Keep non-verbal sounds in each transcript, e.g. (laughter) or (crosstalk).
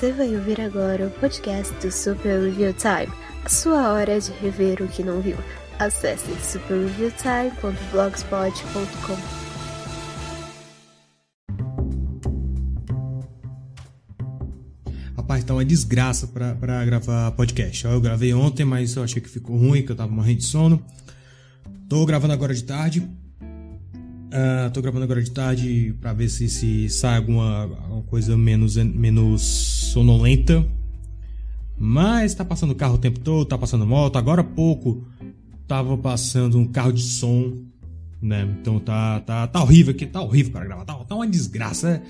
Você vai ouvir agora o podcast do Super Review Time, a sua hora de rever o que não viu. Acesse superreviewtime.blogspot.com. Rapaz, tá uma desgraça pra, pra gravar podcast. Eu gravei ontem, mas eu achei que ficou ruim, que eu tava morrendo de sono. Tô gravando agora de tarde. Uh, tô gravando agora de tarde pra ver se, se sai alguma, alguma coisa menos, menos sonolenta. Mas tá passando carro o tempo todo, tá passando moto. Agora há pouco tava passando um carro de som, né? Então tá, tá, tá horrível aqui, tá horrível para gravar, tá, tá uma desgraça.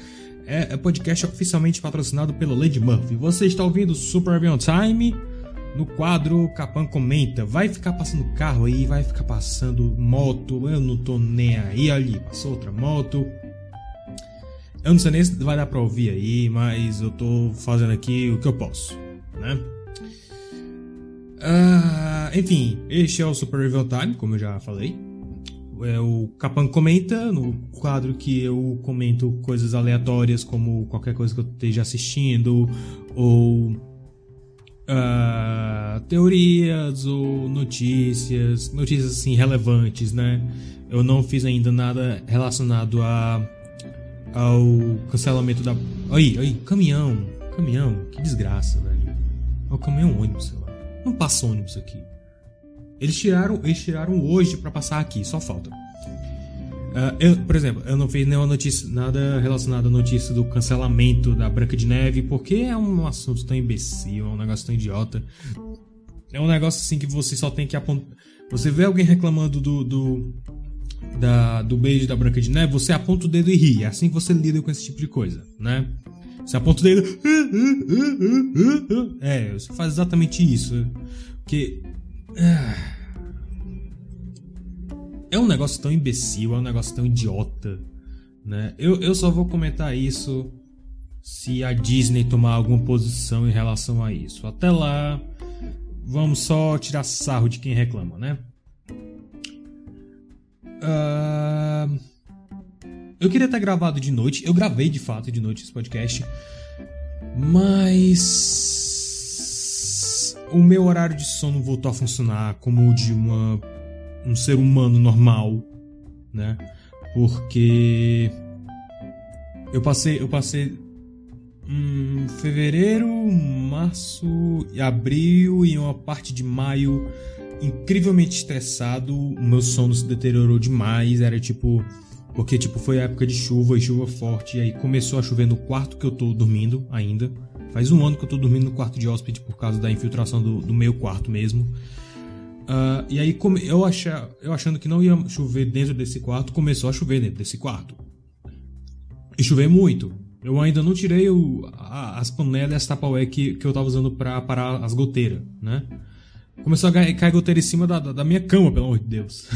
É, é podcast oficialmente patrocinado pelo Lady Murphy. Você está ouvindo Super Avion Time no quadro Capan comenta. Vai ficar passando carro aí, vai ficar passando moto. Eu não tô nem aí. Ali, passou outra moto. Eu não sei nem se vai dar pra ouvir aí, mas eu tô fazendo aqui o que eu posso, né? Uh, enfim, este é o Super Review Time, como eu já falei. É o Capan comenta, no quadro que eu comento coisas aleatórias, como qualquer coisa que eu esteja assistindo, ou uh, teorias ou notícias, notícias assim relevantes, né? Eu não fiz ainda nada relacionado a ao cancelamento da. Aí, aí, caminhão, caminhão, que desgraça, velho. É o caminhão ônibus, sei lá. Não passa ônibus aqui. Eles tiraram, eles tiraram hoje para passar aqui, só falta. Uh, eu, por exemplo, eu não fiz nenhuma notícia, nada relacionado à notícia do cancelamento da Branca de Neve, porque é um assunto tão imbecil, é um negócio tão idiota. É um negócio assim que você só tem que apontar. Você vê alguém reclamando do, do, da, do beijo da Branca de Neve, você aponta o dedo e ri. É assim que você lida com esse tipo de coisa, né? Você aponta o dedo. (laughs) É, você faz exatamente isso. Porque. Ah, é um negócio tão imbecil, é um negócio tão idiota, né? Eu, eu só vou comentar isso se a Disney tomar alguma posição em relação a isso. Até lá, vamos só tirar sarro de quem reclama, né? Uh... Eu queria ter gravado de noite. Eu gravei de fato de noite esse podcast. Mas. O meu horário de sono voltou a funcionar como o de uma um ser humano normal, né? Porque eu passei, eu passei hum, fevereiro, março, abril e uma parte de maio incrivelmente estressado. O meu sono se deteriorou demais. Era tipo porque tipo foi a época de chuva e chuva forte e aí começou a chover no quarto que eu tô dormindo ainda. Faz um ano que eu tô dormindo no quarto de hóspede por causa da infiltração do, do meu quarto mesmo. Uh, e aí eu, achar, eu achando que não ia chover dentro desse quarto, começou a chover dentro desse quarto. E chover muito. Eu ainda não tirei o, a, as panelas Tupperware que, que eu tava usando para parar as goteiras, né? Começou a cair goteira em cima da, da, minha cama, pelo amor de Deus.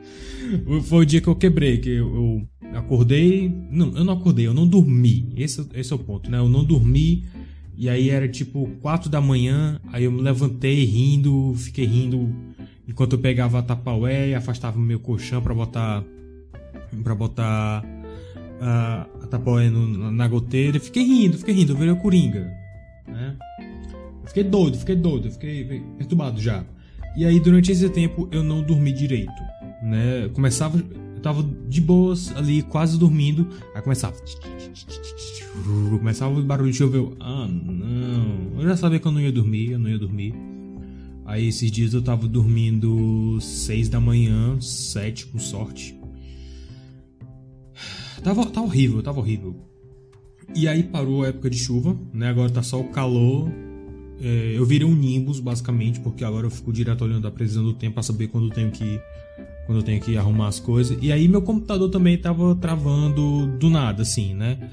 (laughs) Foi o dia que eu quebrei, que eu, acordei. Não, eu não acordei, eu não dormi. Esse, esse é o ponto, né? Eu não dormi e aí era tipo 4 da manhã, aí eu me levantei rindo, fiquei rindo enquanto eu pegava a tapaué e afastava o meu colchão para botar para botar a, a tapaué na goteira. Fiquei rindo, fiquei rindo, eu virei o coringa, né? Eu fiquei doido, fiquei doido, fiquei perturbado já. E aí durante esse tempo eu não dormi direito, né? Começava, tava de boas ali, quase dormindo, aí começava Começava o barulho de chover. Ah, não. Eu já sabia que eu não ia dormir, eu não ia dormir. Aí esses dias eu tava dormindo 6 da manhã, 7 com sorte. Tava, tava horrível, tava horrível. E aí parou a época de chuva, né? Agora tá só o calor. É, eu virei um Nimbus, basicamente, porque agora eu fico direto olhando a previsão do tempo pra saber quando eu tenho que. Quando eu tenho que arrumar as coisas. E aí meu computador também tava travando do nada, assim, né?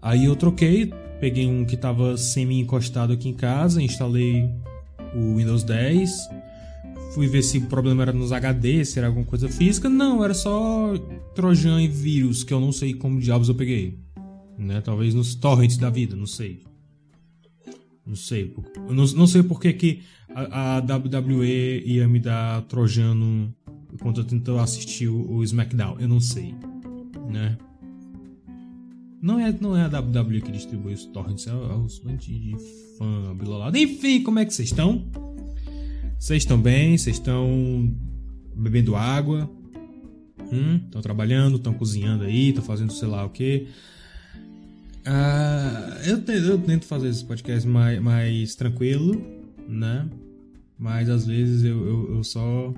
Aí eu troquei, peguei um que estava semi-encostado aqui em casa, instalei o Windows 10, fui ver se o problema era nos HD, se era alguma coisa física. Não, era só Trojan e vírus, que eu não sei como diabos eu peguei. Né? Talvez nos torrents da vida, não sei. Não sei. Não, não sei por que, que a, a WWE ia me dar Trojano enquanto eu tento assistir o, o SmackDown. Eu não sei. Né? Não é, não é a WWE que distribui os torrents, é os de fã bilolado. Enfim, como é que vocês estão? Vocês estão bem? Vocês estão bebendo água? Estão hum? trabalhando? Estão cozinhando aí? Estão fazendo sei lá o que? Ah, eu, tento, eu tento fazer esse podcast mais, mais tranquilo, né? Mas às vezes eu, eu, eu só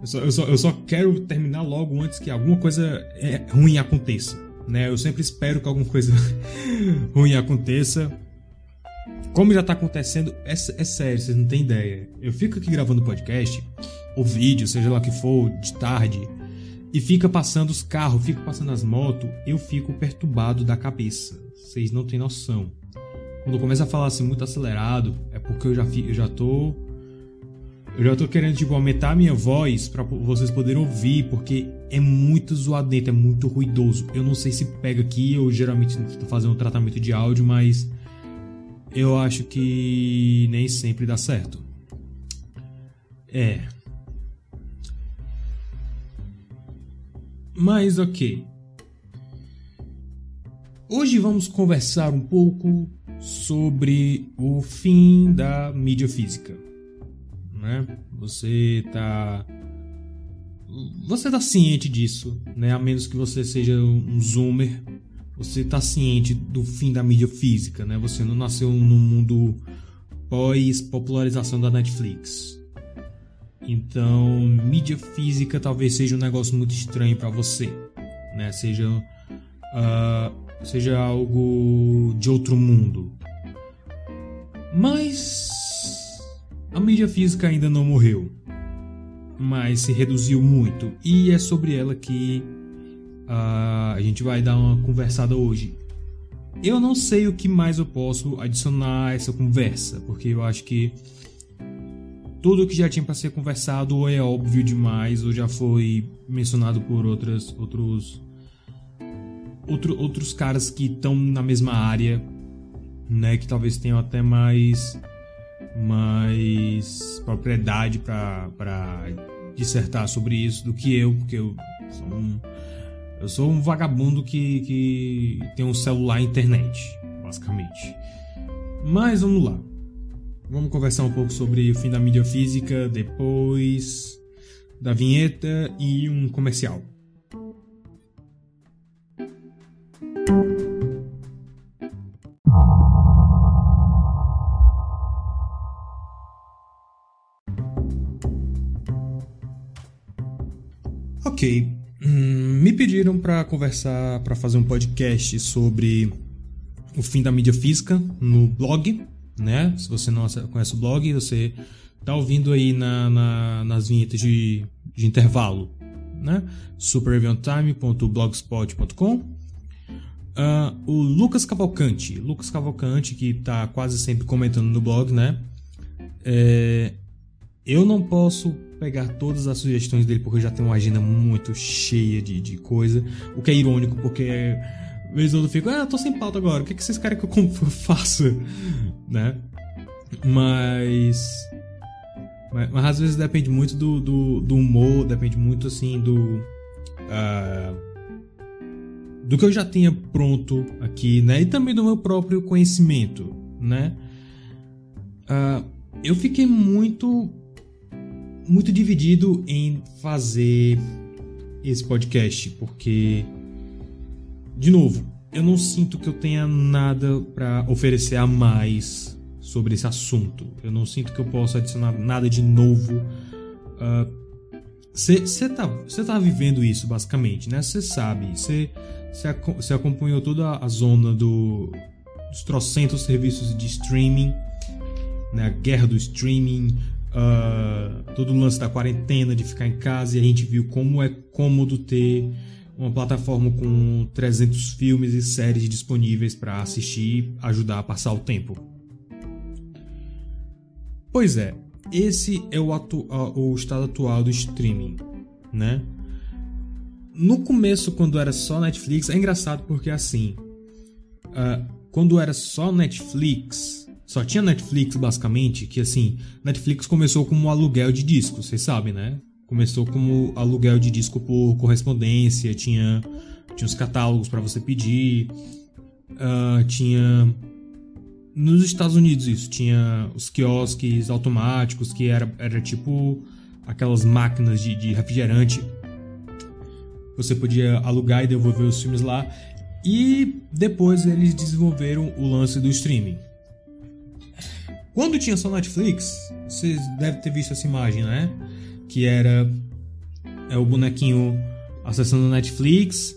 eu só, eu só, eu, só, quero terminar logo antes que alguma coisa é, ruim aconteça. Né? Eu sempre espero que alguma coisa (laughs) ruim aconteça. Como já tá acontecendo, é, é sério, vocês não têm ideia. Eu fico aqui gravando podcast, ou vídeo, seja lá o que for, de tarde, e fica passando os carros, fica passando as motos, eu fico perturbado da cabeça. Vocês não têm noção. Quando começa a falar assim muito acelerado, é porque eu já, eu já tô eu já tô querendo, tipo, aumentar a minha voz para vocês poderem ouvir, porque é muito zoadento, é muito ruidoso. Eu não sei se pega aqui, eu geralmente tô fazendo um tratamento de áudio, mas eu acho que nem sempre dá certo. É. Mas ok. Hoje vamos conversar um pouco sobre o fim da mídia física né? Você tá você tá ciente disso, né? A menos que você seja um zoomer, você tá ciente do fim da mídia física, né? Você não nasceu no mundo pós popularização da Netflix. Então, mídia física talvez seja um negócio muito estranho para você, né? Seja uh, seja algo de outro mundo. Mas a mídia física ainda não morreu, mas se reduziu muito e é sobre ela que uh, a gente vai dar uma conversada hoje. Eu não sei o que mais eu posso adicionar a essa conversa, porque eu acho que tudo que já tinha para ser conversado ou é óbvio demais ou já foi mencionado por outras, outros outro, outros caras que estão na mesma área, né, que talvez tenham até mais mais propriedade para dissertar sobre isso do que eu, porque eu sou um, eu sou um vagabundo que, que tem um celular e internet, basicamente. Mas vamos lá. Vamos conversar um pouco sobre o fim da mídia física depois da vinheta e um comercial. Ok. Hum, me pediram para conversar, para fazer um podcast sobre o fim da mídia física no blog, né? Se você não conhece o blog, você tá ouvindo aí na, na, nas vinhetas de, de intervalo, né? superaviontime.blogspot.com uh, ah, O Lucas Cavalcante, Lucas Cavalcante que tá quase sempre comentando no blog, né? É, eu não posso pegar todas as sugestões dele porque eu já tenho uma agenda muito cheia de, de coisa. O que é irônico porque às vezes eu fico, ah, tô sem pauta agora, o que, que vocês querem que (laughs) eu faça? né? Mas, mas. Mas, às vezes depende muito do, do, do, humor, depende muito assim do. Uh, do que eu já tinha pronto aqui, né? E também do meu próprio conhecimento, né? Uh, eu fiquei muito muito dividido em fazer esse podcast, porque, de novo, eu não sinto que eu tenha nada para oferecer a mais sobre esse assunto. Eu não sinto que eu possa adicionar nada de novo. Você uh, tá, tá vivendo isso, basicamente, né? Você sabe, você acompanhou toda a zona do, dos trocentos serviços de streaming, né? a guerra do streaming, uh, todo o lance da quarentena, de ficar em casa, e a gente viu como é cômodo ter uma plataforma com 300 filmes e séries disponíveis para assistir, ajudar a passar o tempo. Pois é, esse é o, atu o estado atual do streaming, né? No começo, quando era só Netflix, é engraçado porque assim, uh, quando era só Netflix, só tinha Netflix, basicamente, que assim, Netflix começou como um aluguel de discos, vocês sabem, né? Começou como aluguel de disco por correspondência, tinha Tinha os catálogos para você pedir. Uh, tinha nos Estados Unidos isso tinha os quiosques automáticos que era, era tipo aquelas máquinas de, de refrigerante você podia alugar e devolver os filmes lá e depois eles desenvolveram o lance do streaming quando tinha só Netflix vocês devem ter visto essa imagem né que era é o bonequinho acessando o Netflix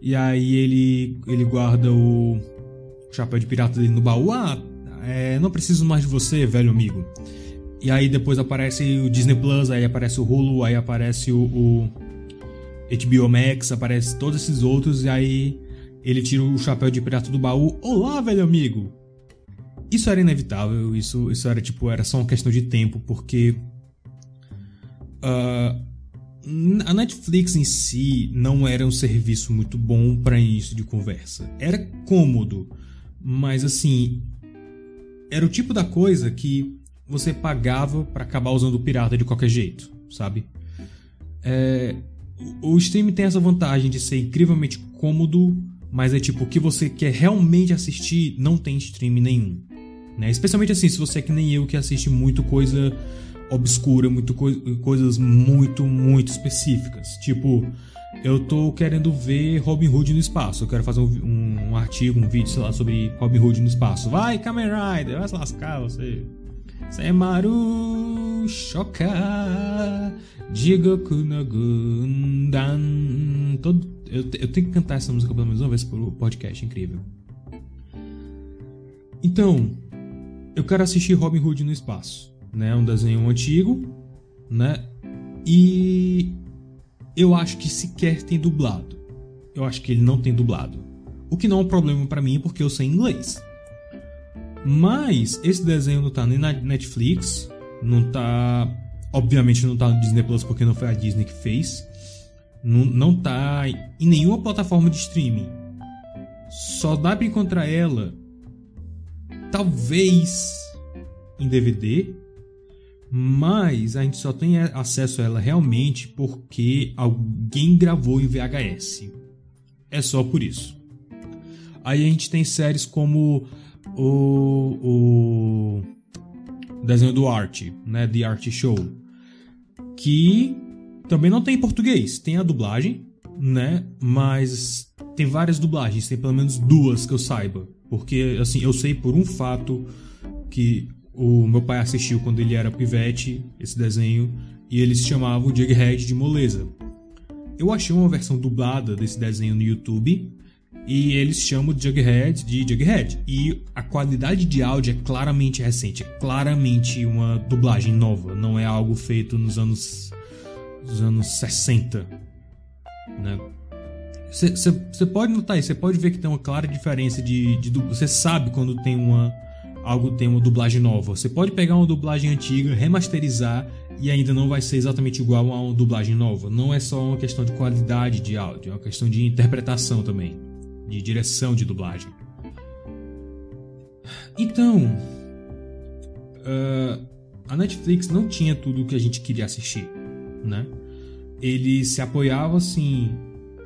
e aí ele ele guarda o chapéu de pirata dele no baú. Ah, é, não preciso mais de você, velho amigo. E aí depois aparece o Disney Plus, aí aparece o Hulu, aí aparece o, o HBO Max, aparece todos esses outros, e aí ele tira o chapéu de pirata do baú. Olá, velho amigo! Isso era inevitável, isso, isso era tipo, era só uma questão de tempo, porque. Uh, a Netflix em si não era um serviço muito bom para início de conversa. Era cômodo, mas assim, era o tipo da coisa que você pagava para acabar usando o pirata de qualquer jeito, sabe? É, o stream tem essa vantagem de ser incrivelmente cômodo, mas é tipo, o que você quer realmente assistir não tem stream nenhum. Né? Especialmente assim, se você é que nem eu que assiste muito coisa obscura, muito co coisas muito, muito específicas. Tipo, eu tô querendo ver Robin Hood no espaço. Eu quero fazer um, um, artigo, um vídeo, sei lá, sobre Robin Hood no espaço. Vai, Kamen Rider, vai se lascar você. Semaru Shoka Jigoku no Gundan. Todo, eu, eu tenho que cantar essa música pelo menos uma vez pro podcast, incrível. Então, eu quero assistir Robin Hood no espaço, né? Um desenho antigo, né? E eu acho que sequer tem dublado. Eu acho que ele não tem dublado. O que não é um problema para mim porque eu sei inglês. Mas esse desenho não tá nem na Netflix, não tá. Obviamente não tá no Disney Plus porque não foi a Disney que fez. Não, não tá em nenhuma plataforma de streaming. Só dá pra encontrar ela. Talvez em DVD mas a gente só tem acesso a ela realmente porque alguém gravou em VHS. É só por isso. Aí a gente tem séries como o, o desenho do Art, né, The Art Show, que também não tem em português, tem a dublagem, né, mas tem várias dublagens, tem pelo menos duas que eu saiba, porque assim eu sei por um fato que o meu pai assistiu quando ele era pivete, esse desenho, e eles chamavam Jughead de moleza. Eu achei uma versão dublada desse desenho no YouTube e eles chamam Jughead de Jughead. E a qualidade de áudio é claramente recente, é claramente uma dublagem nova, não é algo feito nos anos, nos anos 60. Né? Você pode notar isso, você pode ver que tem uma clara diferença de. Você sabe quando tem uma algo tem uma dublagem nova. Você pode pegar uma dublagem antiga, remasterizar e ainda não vai ser exatamente igual a uma dublagem nova. Não é só uma questão de qualidade de áudio, é uma questão de interpretação também, de direção de dublagem. Então, uh, a Netflix não tinha tudo o que a gente queria assistir, né? Ele se apoiava assim,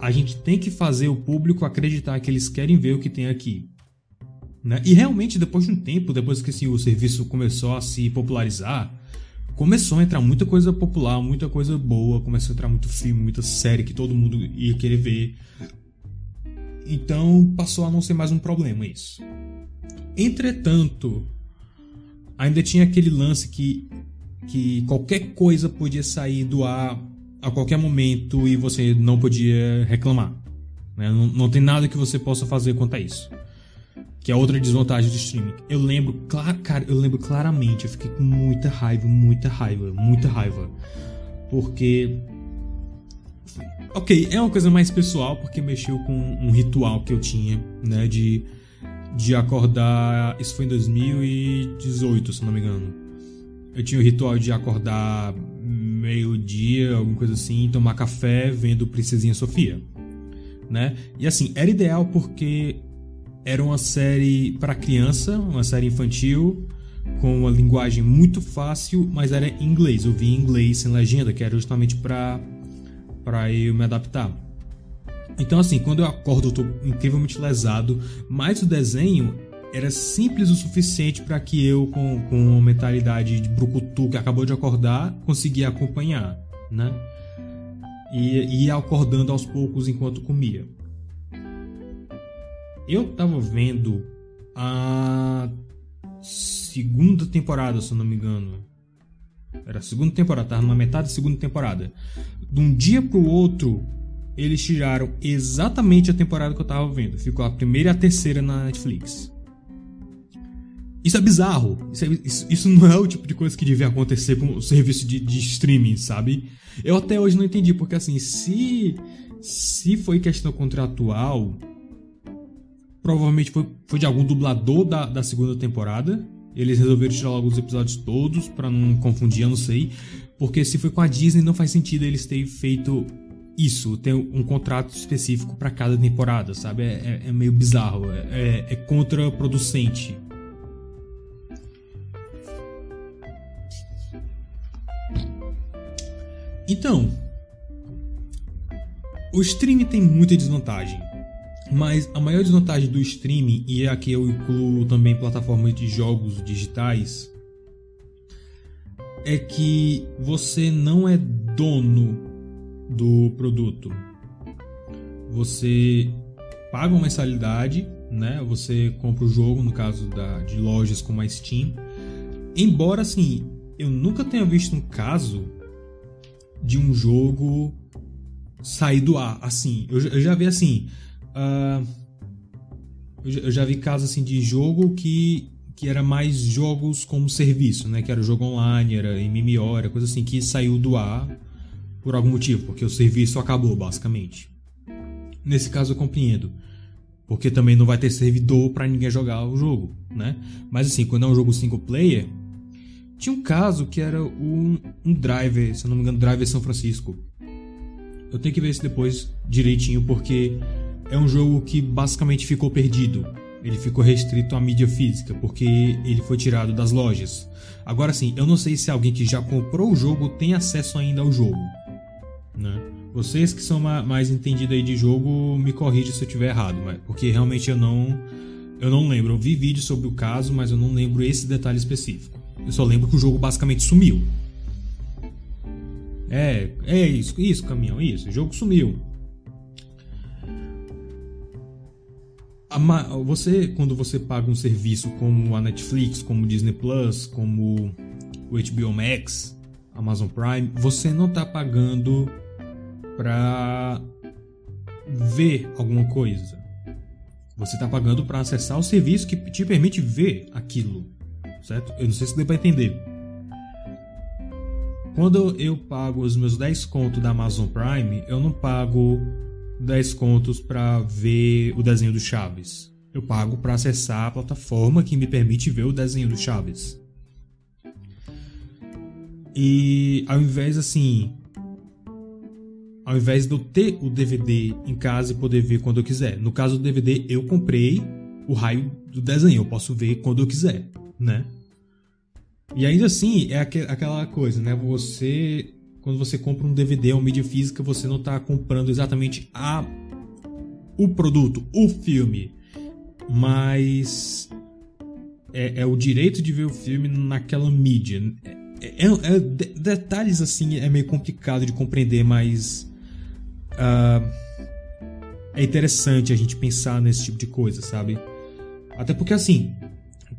a gente tem que fazer o público acreditar que eles querem ver o que tem aqui. Né? E realmente, depois de um tempo, depois que assim, o serviço começou a se popularizar, começou a entrar muita coisa popular, muita coisa boa, começou a entrar muito filme, muita série que todo mundo ia querer ver. Então passou a não ser mais um problema isso. Entretanto, ainda tinha aquele lance que, que qualquer coisa podia sair do ar a qualquer momento e você não podia reclamar. Né? Não, não tem nada que você possa fazer quanto a isso que é outra desvantagem do streaming. Eu lembro, claro, cara, eu lembro claramente, eu fiquei com muita raiva, muita raiva, muita raiva. Porque OK, é uma coisa mais pessoal porque mexeu com um ritual que eu tinha, né, de de acordar, isso foi em 2018, se não me engano. Eu tinha o ritual de acordar meio-dia, alguma coisa assim, tomar café vendo Princesinha Sofia, né? E assim, era ideal porque era uma série para criança, uma série infantil, com uma linguagem muito fácil, mas era em inglês. Eu vi em inglês sem legenda, que era justamente para para eu me adaptar. Então, assim, quando eu acordo, eu tô incrivelmente lesado, mas o desenho era simples o suficiente para que eu, com, com uma mentalidade de brucutu que acabou de acordar, conseguia acompanhar, né? E, ia acordando aos poucos enquanto comia. Eu tava vendo a segunda temporada, se eu não me engano. Era a segunda temporada, tava na metade da segunda temporada. De um dia pro outro, eles tiraram exatamente a temporada que eu tava vendo. Ficou a primeira e a terceira na Netflix. Isso é bizarro. Isso, é, isso, isso, não é o tipo de coisa que devia acontecer com o serviço de, de, streaming, sabe? Eu até hoje não entendi, porque assim, se, se foi questão contratual, provavelmente foi, foi de algum dublador da, da segunda temporada. Eles resolveram tirar logo os episódios todos para não confundir, eu não sei. Porque se foi com a Disney, não faz sentido eles terem feito isso, ter um contrato específico para cada temporada, sabe? É, é, é meio bizarro, é, é, é contraproducente. Então, o streaming tem muita desvantagem. Mas a maior desvantagem do streaming, e aqui eu incluo também plataformas de jogos digitais, é que você não é dono do produto. Você paga uma mensalidade, né? Você compra o jogo, no caso da, de lojas como a Steam. Embora, assim, eu nunca tenha visto um caso de um jogo sair do ar. Assim, eu, eu já vi assim. Uh, eu, já vi casos assim de jogo que, que era mais jogos como serviço, né? Que era jogo online, era MMO, era coisa assim que saiu do ar por algum motivo, porque o serviço acabou, basicamente. Nesse caso eu compreendo. Porque também não vai ter servidor para ninguém jogar o jogo, né? Mas assim, quando é um jogo single player, tinha um caso que era um, um driver, se eu não me engano, driver São Francisco. Eu tenho que ver isso depois direitinho, porque é um jogo que basicamente ficou perdido. Ele ficou restrito à mídia física, porque ele foi tirado das lojas. Agora sim, eu não sei se alguém que já comprou o jogo tem acesso ainda ao jogo. Né? Vocês que são mais entendidos aí de jogo, me corrija se eu estiver errado, mas, porque realmente eu não, eu não lembro. Eu vi vídeos sobre o caso, mas eu não lembro esse detalhe específico. Eu só lembro que o jogo basicamente sumiu. É, é isso, isso, caminhão, isso. O jogo sumiu. Você, quando você paga um serviço como a Netflix, como o Disney Plus, como o HBO Max, Amazon Prime, você não está pagando para ver alguma coisa. Você está pagando para acessar o serviço que te permite ver aquilo, certo? Eu não sei se deu para entender. Quando eu pago os meus 10 contos da Amazon Prime, eu não pago 10 contos para ver o desenho do Chaves. Eu pago para acessar a plataforma que me permite ver o desenho do Chaves. E ao invés assim, ao invés de eu ter o DVD em casa e poder ver quando eu quiser. No caso do DVD, eu comprei o raio do desenho, eu posso ver quando eu quiser, né? E ainda assim, é aquela coisa, né? Você quando você compra um DVD ou mídia física, você não está comprando exatamente a o produto, o filme, mas é, é, o direito de ver o filme naquela mídia. É, é, é, detalhes assim é meio complicado de compreender, mas uh, é interessante a gente pensar nesse tipo de coisa, sabe? Até porque assim,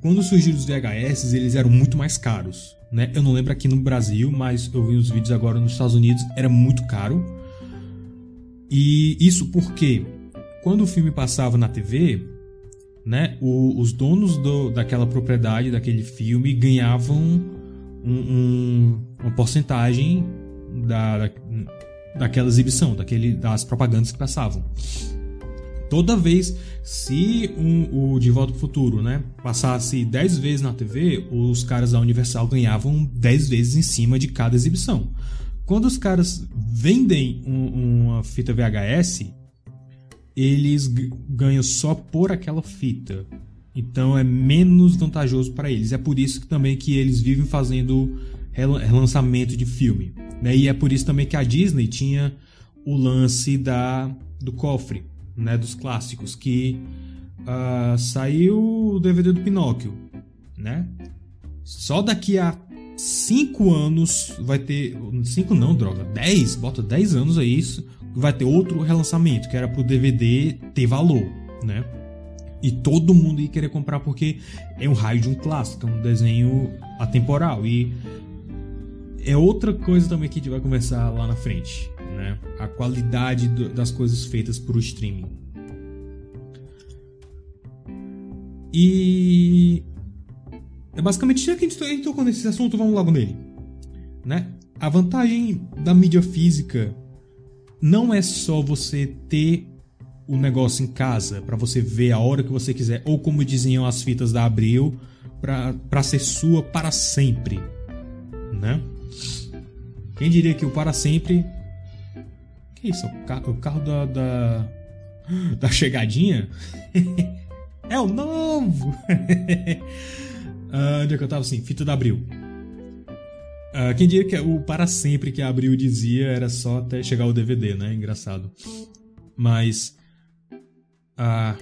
quando surgiram os VHS, eles eram muito mais caros né? Eu não lembro aqui no Brasil, mas eu vi os vídeos agora nos Estados Unidos, era muito caro. E isso porque quando o filme passava na TV, né, o, os donos do, daquela propriedade, daquele filme, ganhavam um, um, uma porcentagem da, da, daquela exibição, daquele, das propagandas que passavam. Toda vez, se um, o De Volta pro Futuro né, passasse 10 vezes na TV, os caras da Universal ganhavam 10 vezes em cima de cada exibição. Quando os caras vendem um, uma fita VHS, eles ganham só por aquela fita. Então é menos vantajoso para eles. É por isso que, também que eles vivem fazendo relançamento de filme. Né? E é por isso também que a Disney tinha o lance da do cofre, né, dos clássicos, que uh, saiu o DVD do Pinóquio, né? Só daqui a 5 anos vai ter. 5 não, droga, 10, bota 10 anos aí, isso, vai ter outro relançamento, que era pro DVD ter valor, né? E todo mundo ia querer comprar porque é um raio de um clássico, é um desenho atemporal. E é outra coisa também que a gente vai conversar lá na frente, né? A qualidade do, das coisas feitas por streaming. E é basicamente já que a gente tocou nesse assunto, vamos logo nele, né? A vantagem da mídia física não é só você ter o negócio em casa para você ver a hora que você quiser, ou como diziam as fitas da Abril, para ser sua para sempre, né? Quem diria que o para sempre que isso? O carro, o carro da, da (gasps) da chegadinha (laughs) é o novo. uh, (laughs) onde é que eu tava assim? Fita da Abril. Uh, quem diria que o para sempre que a Abril dizia era só até chegar o DVD, né? Engraçado. Mas ah.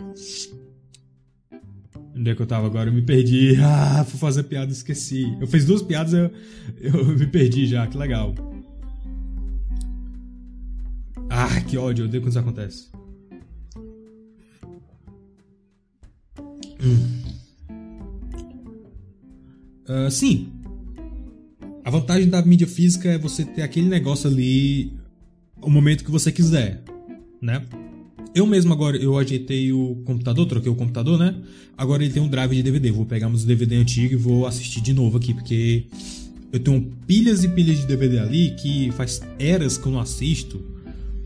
Onde é que eu tava agora? Eu me perdi. (laughs) Ah, fui fazer piada e esqueci. Eu fiz duas piadas eu, eu me perdi já. Que legal. Ah, que ódio. Eu odeio quando isso acontece. Hum. Uh, sim. A vantagem da mídia física é você ter aquele negócio ali o momento que você quiser, né? Eu mesmo agora, eu ajeitei o computador, troquei o computador, né? Agora ele tem um drive de DVD. Vou pegar meus DVD antigos e vou assistir de novo aqui, porque eu tenho pilhas e pilhas de DVD ali que faz eras que eu não assisto,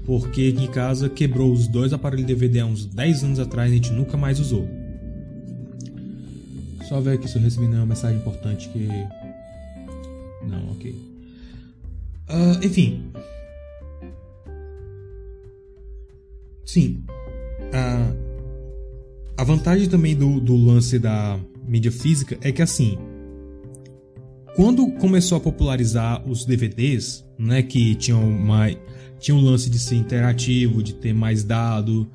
porque em casa quebrou os dois aparelhos DVD há uns 10 anos atrás e a gente nunca mais usou. Só ver aqui se eu recebi nenhuma mensagem importante que. Não, ok. Uh, enfim, Sim. A, a vantagem também do, do lance da mídia física é que assim. Quando começou a popularizar os DVDs, né, que tinham mais tinha um lance de ser interativo, de ter mais dado,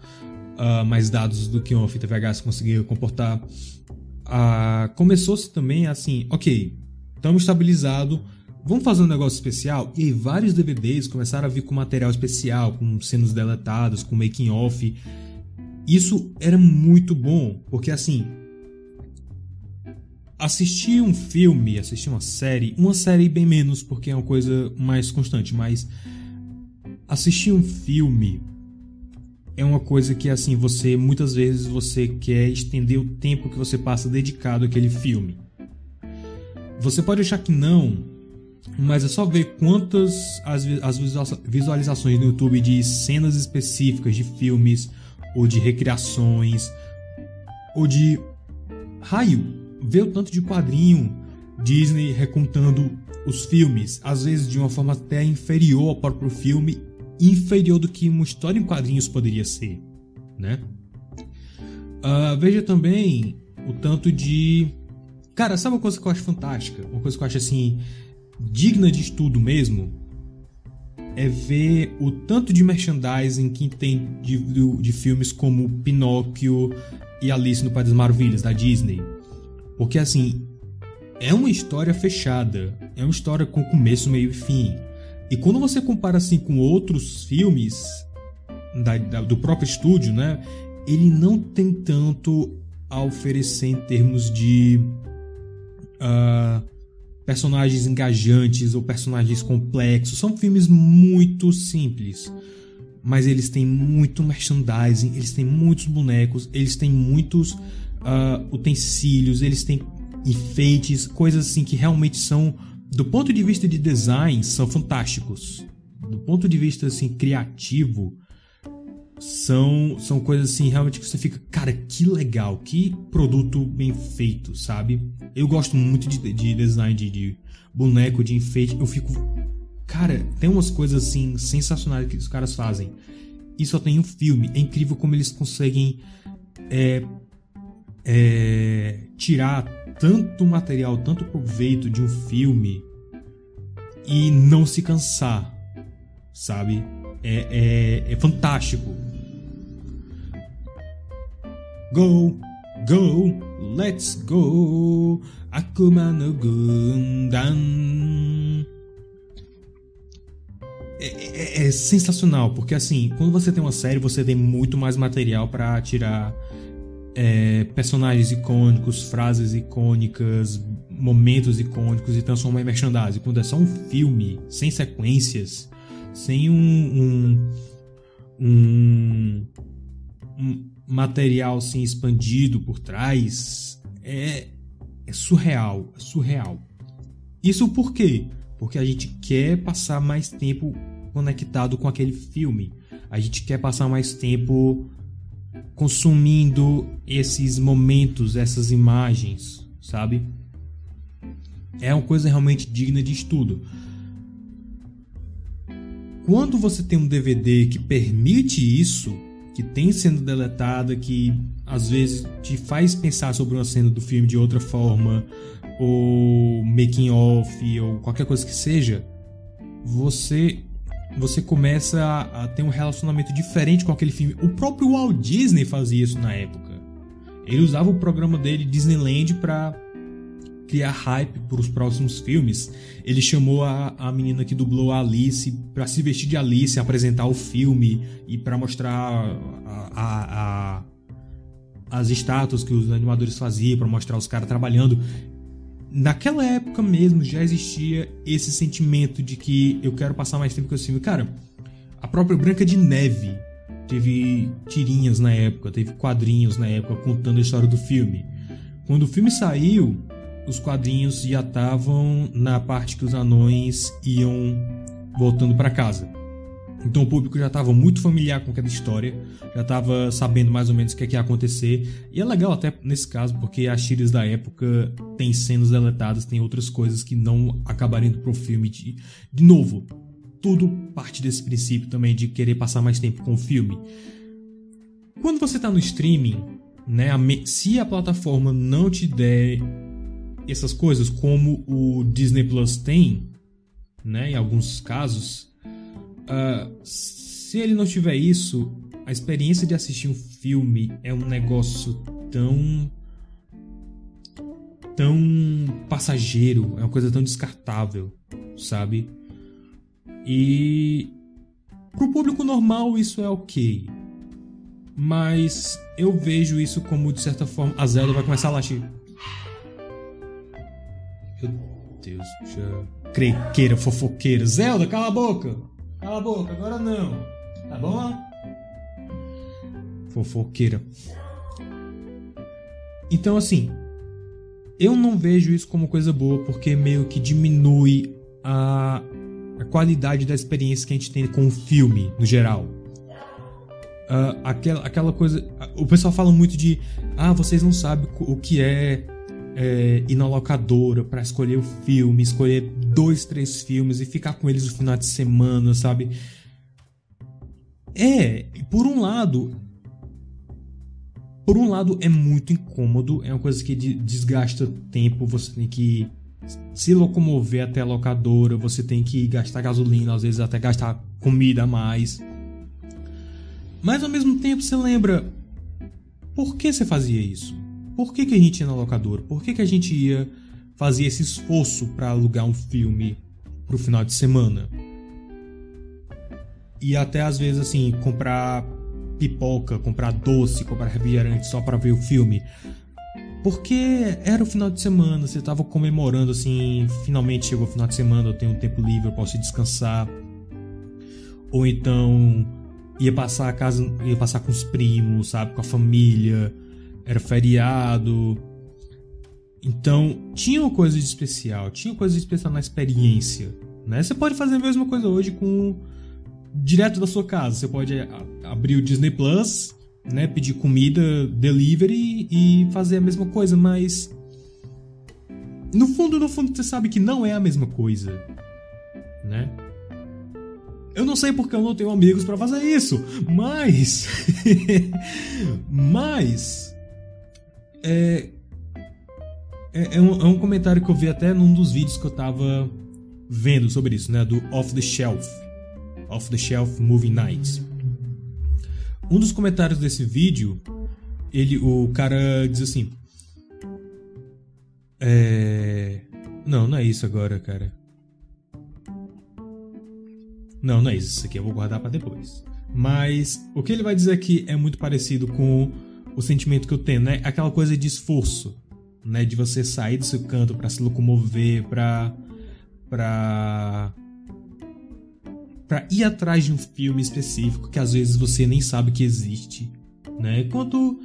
uh, mais dados do que uma fita VHS conseguia comportar. Uh, Começou-se também assim, ok, estamos estabilizado, vamos fazer um negócio especial? E aí vários DVDs começaram a vir com material especial, com cenas deletadas, com making off. Isso era muito bom, porque assim, assistir um filme, assistir uma série, uma série bem menos porque é uma coisa mais constante, mas assistir um filme é uma coisa que assim, você muitas vezes você quer estender o tempo que você passa dedicado àquele filme. Você pode achar que não, mas é só ver quantas as, as visualizações no YouTube de cenas específicas de filmes ou de recriações ou de raio, ver o tanto de quadrinho Disney recontando os filmes, às vezes de uma forma até inferior ao próprio filme, inferior do que uma história em quadrinhos poderia ser, né? Uh, veja também o tanto de Cara, sabe uma coisa que eu acho fantástica? Uma coisa que eu acho assim digna de estudo mesmo é ver o tanto de merchandising que tem de, de, de filmes como Pinóquio e Alice no País das Maravilhas, da Disney. Porque assim, é uma história fechada, é uma história com começo, meio e fim. E quando você compara assim com outros filmes da, da, do próprio estúdio, né, ele não tem tanto a oferecer em termos de uh, personagens engajantes ou personagens complexos. São filmes muito simples, mas eles têm muito merchandising, eles têm muitos bonecos, eles têm muitos uh, utensílios, eles têm enfeites, coisas assim que realmente são, do ponto de vista de design, são fantásticos. Do ponto de vista assim criativo, são, são coisas assim realmente que você fica, cara, que legal, que produto bem feito, sabe? Eu gosto muito de, de design de, de boneco, de enfeite. Eu fico, cara, tem umas coisas assim sensacionais que os caras fazem. E só tem um filme. É incrível como eles conseguem é, é, tirar tanto material, tanto proveito de um filme e não se cansar, sabe? É, é, é fantástico Go, go, let's go. Akuma no Gundam. É, é, é, sensacional, porque assim, quando você tem uma série, você tem muito mais material para tirar é, personagens icônicos, frases icônicas, momentos icônicos e transformar em merchandising. Quando é só um filme, sem sequências, sem um, um, um, um material assim expandido por trás, é, é surreal, é surreal. Isso por quê? Porque a gente quer passar mais tempo conectado com aquele filme. A gente quer passar mais tempo consumindo esses momentos, essas imagens, sabe? É uma coisa realmente digna de estudo. Quando você tem um DVD que permite isso, que tem sendo deletada, que às vezes te faz pensar sobre uma cena do filme de outra forma, ou making off, ou qualquer coisa que seja, você você começa a, ter um relacionamento diferente com aquele filme. O próprio Walt Disney fazia isso na época. Ele usava o programa dele Disneyland para criar hype para os próximos filmes, ele chamou a, a menina que dublou a Alice para se vestir de Alice, apresentar o filme e para mostrar a, a, a, as estátuas que os animadores faziam, para mostrar os caras trabalhando. Naquela época mesmo já existia esse sentimento de que eu quero passar mais tempo com esse filme. Cara, a própria Branca de Neve teve tirinhas na época, teve quadrinhos na época contando a história do filme. Quando o filme saiu, os quadrinhos já estavam na parte que os anões iam voltando para casa. Então o público já estava muito familiar com aquela história, já estava sabendo mais ou menos o que, é que ia acontecer. E é legal até nesse caso, porque as tiras da época têm cenas deletadas, tem outras coisas que não acabaram indo pro filme. De, de novo, tudo parte desse princípio também de querer passar mais tempo com o filme. Quando você está no streaming, né, se a plataforma não te der essas coisas, como o Disney Plus tem, né, em alguns casos, uh, se ele não tiver isso, a experiência de assistir um filme é um negócio tão tão passageiro, é uma coisa tão descartável, sabe? E pro público normal isso é ok. Mas eu vejo isso como de certa forma a Zelda vai começar a latir. Meu Deus, já. Crequeira, fofoqueira. Zelda, cala a boca! Cala a boca, agora não. Tá bom? Fofoqueira. Então, assim. Eu não vejo isso como coisa boa porque meio que diminui a, a qualidade da experiência que a gente tem com o filme, no geral. Uh, aquela, aquela coisa. O pessoal fala muito de. Ah, vocês não sabem o que é é, ir na locadora para escolher o filme, escolher dois, três filmes e ficar com eles no final de semana, sabe? É, por um lado, por um lado é muito incômodo, é uma coisa que desgasta tempo, você tem que se locomover até a locadora, você tem que gastar gasolina, às vezes até gastar comida a mais. Mas ao mesmo tempo você lembra por que você fazia isso? Por que, que a gente ia na locadora? Por que, que a gente ia fazer esse esforço para alugar um filme pro final de semana? E até às vezes assim, comprar pipoca, comprar doce, comprar refrigerante só para ver o filme. Porque era o final de semana, você tava comemorando assim, finalmente chegou o final de semana, eu tenho um tempo livre, eu posso descansar. Ou então ia passar a casa, ia passar com os primos, sabe, com a família era feriado. Então, tinha uma coisa de especial, tinha coisa de especial na experiência. Né? Você pode fazer a mesma coisa hoje com direto da sua casa. Você pode abrir o Disney Plus, né, pedir comida, delivery e fazer a mesma coisa, mas no fundo, no fundo você sabe que não é a mesma coisa, né? Eu não sei porque eu não tenho amigos para fazer isso, mas (laughs) mas é, é, é, um, é, um, comentário que eu vi até num dos vídeos que eu tava vendo sobre isso, né? Do Off the Shelf. Off the Shelf Movie Nights. Um dos comentários desse vídeo, ele, o cara diz assim. É. Não, não é isso agora, cara. Não, não é isso. Isso aqui eu vou guardar para depois. Mas o que ele vai dizer aqui é muito parecido com o sentimento que eu tenho, né? Aquela coisa de esforço, né? De você sair do seu canto para se locomover, para para para ir atrás de um filme específico que às vezes você nem sabe que existe, né? Enquanto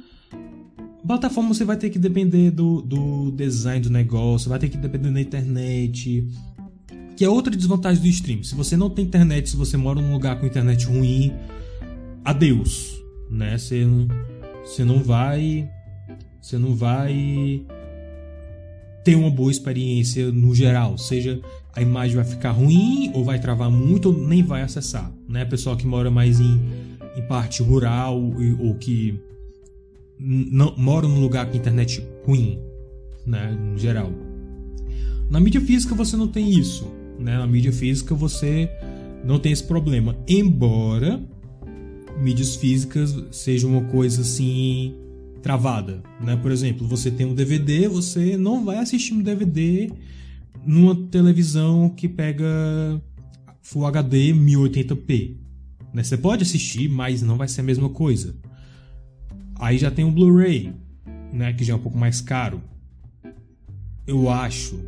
plataforma você vai ter que depender do, do design do negócio, vai ter que depender da internet, que é outra desvantagem do stream. Se você não tem internet, se você mora num lugar com internet ruim, adeus, né? Você, você não vai você não vai ter uma boa experiência no geral, seja a imagem vai ficar ruim ou vai travar muito ou nem vai acessar, né? Pessoal que mora mais em, em parte rural ou que não mora num lugar com internet ruim, né? No geral. Na mídia física você não tem isso, né? Na mídia física você não tem esse problema, embora mídias físicas seja uma coisa assim travada, né? Por exemplo, você tem um DVD, você não vai assistir um DVD numa televisão que pega Full HD 1080p. Né? Você pode assistir, mas não vai ser a mesma coisa. Aí já tem o Blu-ray, né, que já é um pouco mais caro. Eu acho.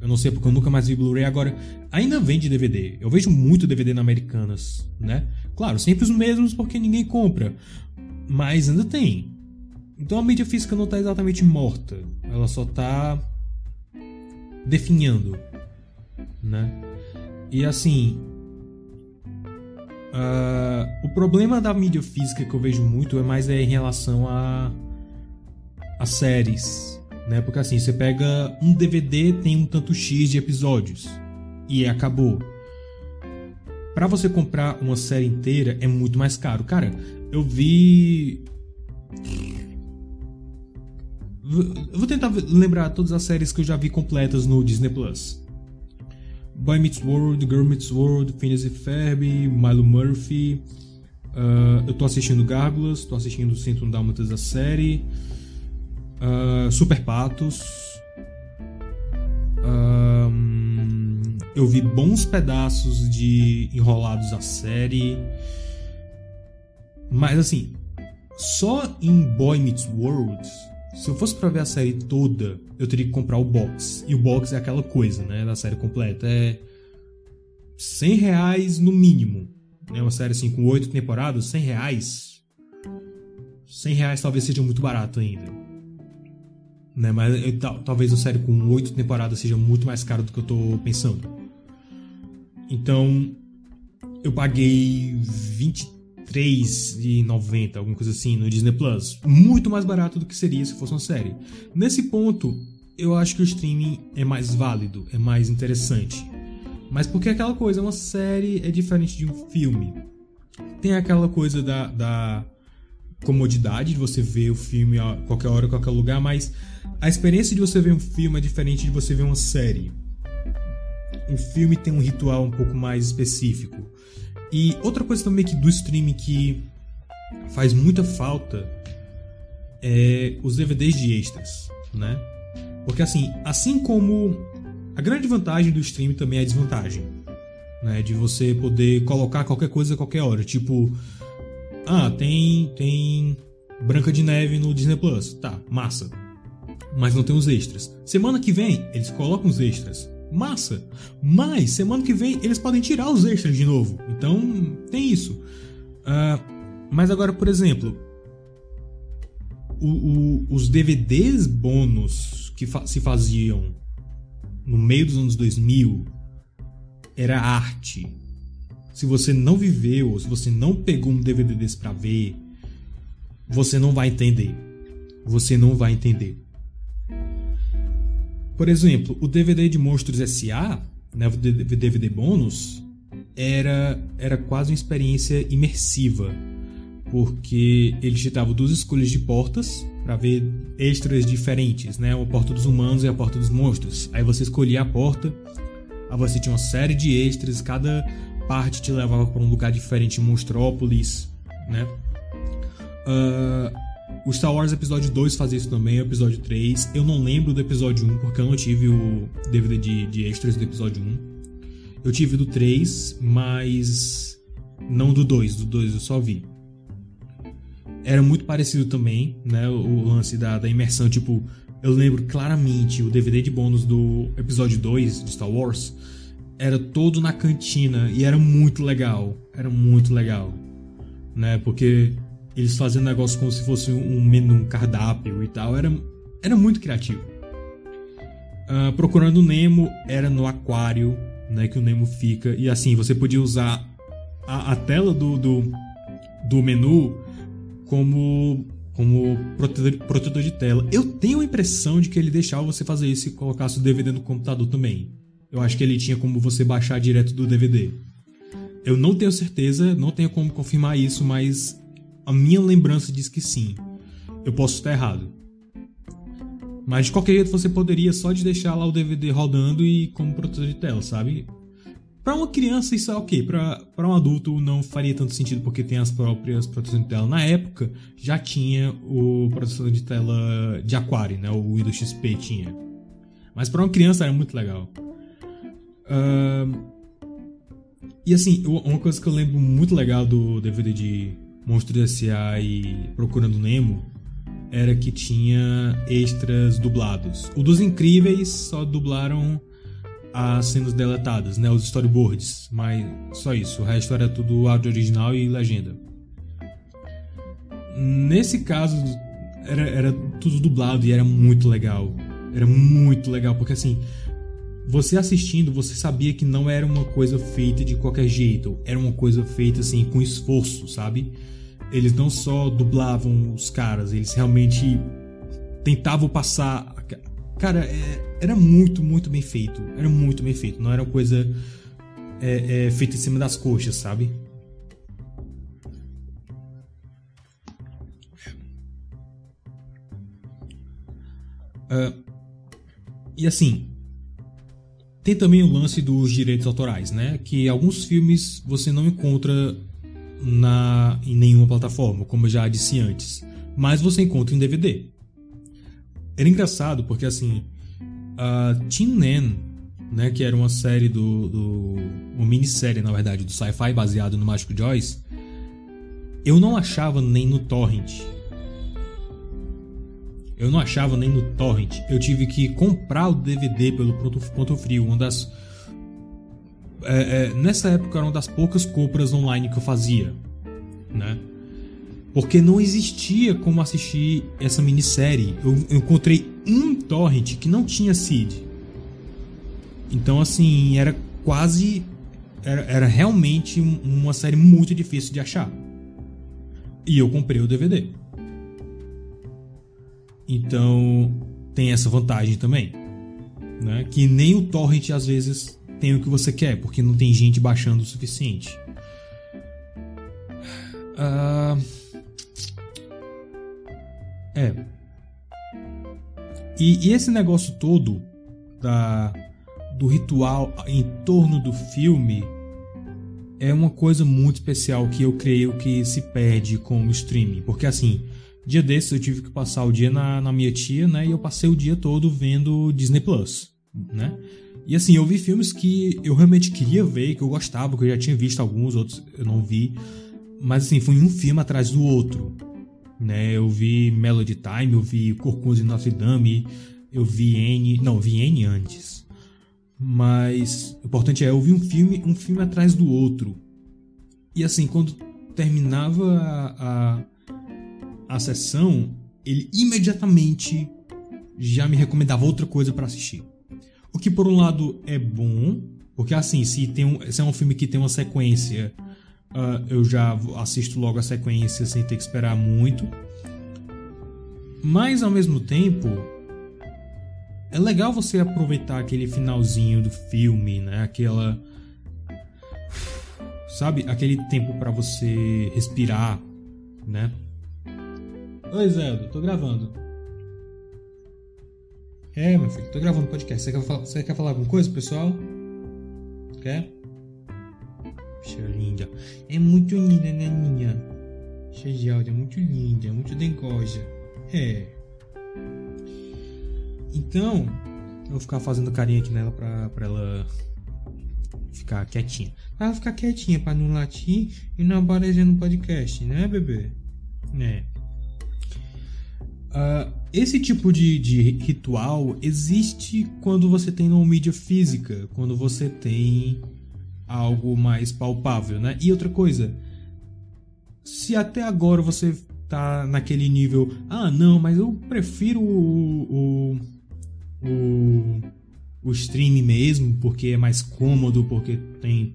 Eu não sei porque eu nunca mais vi Blu-ray agora. Ainda vende DVD. Eu vejo muito DVD na Americanas, né? Claro, sempre os mesmos porque ninguém compra. Mas ainda tem. Então a mídia física não está exatamente morta. Ela só está definhando, né? E assim, uh, o problema da mídia física que eu vejo muito é mais é em relação a, a séries, né? Porque assim, você pega um DVD tem um tanto x de episódios e acabou. Para você comprar uma série inteira é muito mais caro, cara. Eu vi eu vou tentar lembrar todas as séries que eu já vi completas no Disney Plus. Boy Meets World, Girl Meets World, Phineas e Ferb, Milo Murphy. Uh, eu tô assistindo Gárgulas, tô assistindo 101 Dálmatas da série. Uh, Super Patos. Uh, eu vi bons pedaços de Enrolados a série. Mas assim, só em Boy Meets World se eu fosse para ver a série toda, eu teria que comprar o box. E o box é aquela coisa, né? Da série completa. É 100 reais no mínimo. É uma série assim com oito temporadas, 100 reais. 100 reais talvez seja muito barato ainda. Né? Mas talvez uma série com oito temporadas seja muito mais caro do que eu tô pensando. Então, eu paguei 20 3,90, alguma coisa assim, no Disney Plus. Muito mais barato do que seria se fosse uma série. Nesse ponto, eu acho que o streaming é mais válido, é mais interessante. Mas porque aquela coisa, uma série é diferente de um filme. Tem aquela coisa da, da comodidade de você ver o filme a qualquer hora, a qualquer lugar, mas a experiência de você ver um filme é diferente de você ver uma série. Um filme tem um ritual um pouco mais específico. E outra coisa também que do streaming que faz muita falta é os DVDs de extras, né? Porque assim, assim como a grande vantagem do streaming também é a desvantagem, né? De você poder colocar qualquer coisa a qualquer hora, tipo, ah, tem tem Branca de Neve no Disney Plus, tá, massa. Mas não tem os extras. Semana que vem eles colocam os extras massa. Mas semana que vem eles podem tirar os extras de novo. Então tem isso. Uh, mas agora, por exemplo, o, o, os DVDs bônus que fa se faziam no meio dos anos 2000 era arte. Se você não viveu, se você não pegou um DVD desse pra ver, você não vai entender. Você não vai entender. Por exemplo, o DVD de Monstros S.A., né, o DVD bônus, era, era quase uma experiência imersiva, porque ele te dava duas escolhas de portas para ver extras diferentes, né? A porta dos humanos e a porta dos monstros. Aí você escolhia a porta, aí você tinha uma série de extras, cada parte te levava para um lugar diferente Monstrópolis, né? Uh, O Star Wars Episódio 2 faz isso também, o Episódio 3. Eu não lembro do Episódio 1, porque eu não tive o DVD de, de extras do Episódio 1. Eu tive do 3, mas não do 2. Do 2 eu só vi. Era muito parecido também, né? O, o lance da, da imersão. Tipo, eu lembro claramente o DVD de bônus do Episódio 2 de Star Wars. Era todo na cantina e era muito legal. Era muito legal. Né? Porque eles faziam negócio como se fosse um menu, um cardápio e tal. Era, era muito criativo. Uh, procurando o Nemo era no aquário, né, que o Nemo fica. E assim, você podia usar a, a tela do, do, do menu como, como protetor de tela. Eu tenho a impressão de que ele deixava você fazer isso e colocasse o DVD no computador também. Eu acho que ele tinha como você baixar direto do DVD. Eu não tenho certeza, não tenho como confirmar isso, mas a minha lembrança diz que sim. Eu posso estar errado. Mas de qualquer jeito você poderia só de deixar lá o DVD rodando e como protetor de tela, sabe? Para uma criança isso é ok, para um adulto não faria tanto sentido porque tem as próprias proteções de tela. Na época já tinha o protetor de tela de aquário, né? O Windows XP tinha. Mas para uma criança era muito legal. Uh, e assim, uma coisa que eu lembro muito legal do DVD de Monstro S.A. e Procurando Nemo era que tinha extras dublados. O dos Incríveis só dublaram as cenas deletadas, né, os storyboards, mas só isso. O resto era tudo áudio original e legenda. Nesse caso era, era tudo dublado e era muito legal. Era muito legal porque assim, você assistindo, você sabia que não era uma coisa feita de qualquer jeito, era uma coisa feita assim com esforço, sabe? Eles não só dublavam os caras, eles realmente tentavam passar. Cara, é, era muito, muito bem feito. Era muito bem feito. Não era uma coisa é, é, feita em cima das coxas, sabe? Uh, e assim, tem também o lance dos direitos autorais, né? Que alguns filmes você não encontra na, em nenhuma plataforma, como eu já disse antes. Mas você encontra em DVD. Era engraçado porque assim, a Teen Nan, né, que era uma série do, do uma minissérie na verdade do sci-fi baseado no Mágico Joyce, eu não achava nem no torrent. Eu não achava nem no torrent. Eu tive que comprar o DVD pelo Ponto, Ponto Frio, uma das é, é, nessa época era uma das poucas compras online que eu fazia, né? Porque não existia como assistir essa minissérie. Eu, eu encontrei um torrent que não tinha seed. Então, assim, era quase. Era, era realmente uma série muito difícil de achar. E eu comprei o DVD. Então, tem essa vantagem também. Né? Que nem o torrent às vezes tem o que você quer, porque não tem gente baixando o suficiente. Uh... É. E, e, esse negócio todo da, do ritual em torno do filme é uma coisa muito especial que eu creio que se perde com o streaming. Porque assim, dia desses eu tive que passar o dia na, na minha tia, né? E eu passei o dia todo vendo Disney Plus, né? E assim, eu vi filmes que eu realmente queria ver, que eu gostava, que eu já tinha visto alguns, outros eu não vi. Mas assim, foi um filme atrás do outro. Né? Eu vi Melody Time, eu vi Corcunda de Notre Dame, eu vi N. Não, vi N antes. Mas o importante é, eu vi um filme, um filme atrás do outro. E assim, quando terminava a, a, a sessão, ele imediatamente já me recomendava outra coisa para assistir. O que por um lado é bom, porque assim, se, tem um, se é um filme que tem uma sequência, uh, eu já assisto logo a sequência sem ter que esperar muito. Mas ao mesmo tempo, é legal você aproveitar aquele finalzinho do filme, né? Aquela. Sabe? Aquele tempo para você respirar, né? Oi, Zé, tô gravando. É, meu filho, tô gravando podcast. Você quer falar, você quer falar alguma coisa, pessoal? Quer? Bicha linda. É muito linda, né, cheia de áudio, é muito linda, é muito dengoja. É. Então, eu vou ficar fazendo carinho aqui nela pra, pra ela ficar quietinha. Pra ela ficar quietinha pra não latir e não aparecer no podcast, né, bebê? É. Uh, esse tipo de, de ritual existe quando você tem uma mídia física, quando você tem algo mais palpável, né? E outra coisa, se até agora você tá naquele nível, ah, não, mas eu prefiro o, o, o, o stream mesmo, porque é mais cômodo, porque tem.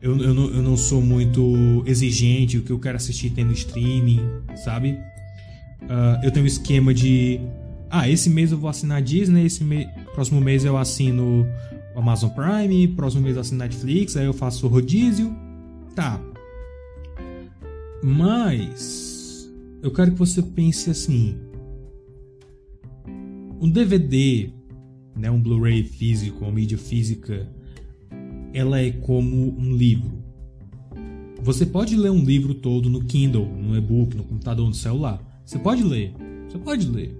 Eu, eu, não, eu não sou muito exigente, o que eu quero assistir tem no streaming, sabe? Uh, eu tenho um esquema de. Ah, esse mês eu vou assinar Disney, esse me... próximo mês eu assino Amazon Prime, próximo mês eu assino Netflix, aí eu faço o rodízio. Tá. Mas eu quero que você pense assim. Um DVD, né, um Blu-ray físico, uma mídia física, ela é como um livro. Você pode ler um livro todo no Kindle, no e-book, no computador, no celular. Você pode ler. Você pode ler.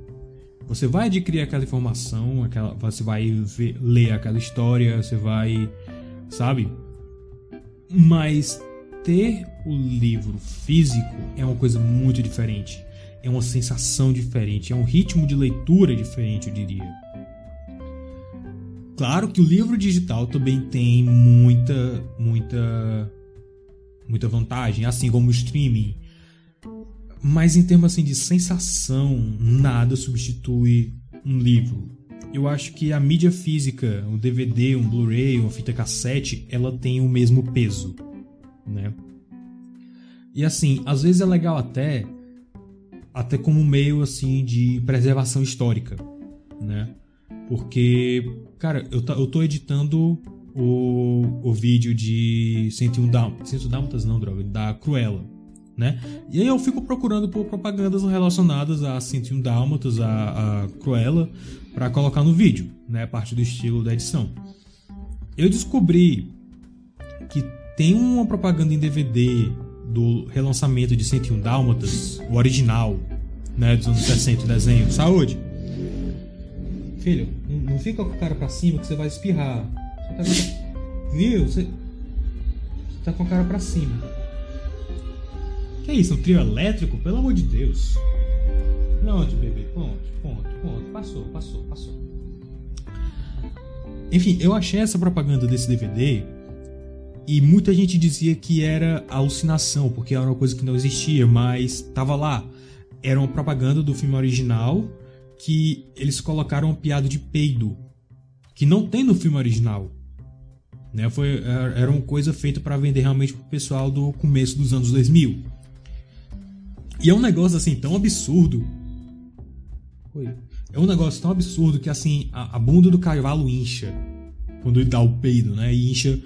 Você vai adquirir aquela informação, aquela, você vai ver, ler aquela história, você vai. Sabe? Mas ter o livro físico é uma coisa muito diferente. É uma sensação diferente, é um ritmo de leitura diferente, eu diria. Claro que o livro digital também tem muita, muita, muita vantagem, assim como o streaming. Mas em termos assim de sensação, nada substitui um livro. Eu acho que a mídia física, um DVD, um Blu-ray, uma fita cassete, ela tem o mesmo peso, né? E assim, às vezes é legal até até como meio assim de preservação histórica, né? Porque, cara, eu, eu tô editando o, o vídeo de 101 Dálmatas, 101 Dálmatas não, droga, da Cruella, né? E aí eu fico procurando por propagandas relacionadas a 101 Dálmatas, a, a Cruella, para colocar no vídeo, né? Parte do estilo da edição. Eu descobri que tem uma propaganda em DVD do relançamento de 101 Dálmatas, o original, né? Dos anos 60, o desenho. Saúde! Filho, não fica com a cara pra cima que você vai espirrar. Você tá. Viu? Você... você tá com a cara pra cima. Que isso, um trio elétrico? Pelo amor de Deus. Pronto, bebê, ponto, ponto, ponto. Passou, passou, passou. Enfim, eu achei essa propaganda desse DVD e muita gente dizia que era alucinação, porque era uma coisa que não existia, mas tava lá. Era uma propaganda do filme original que eles colocaram uma piada de peido, que não tem no filme original. Né? Foi, era uma coisa feita para vender realmente pro pessoal do começo dos anos 2000. E é um negócio assim tão absurdo. Oi. É um negócio tão absurdo que assim, a, a bunda do cavalo incha quando ele dá o peido, né? E incha.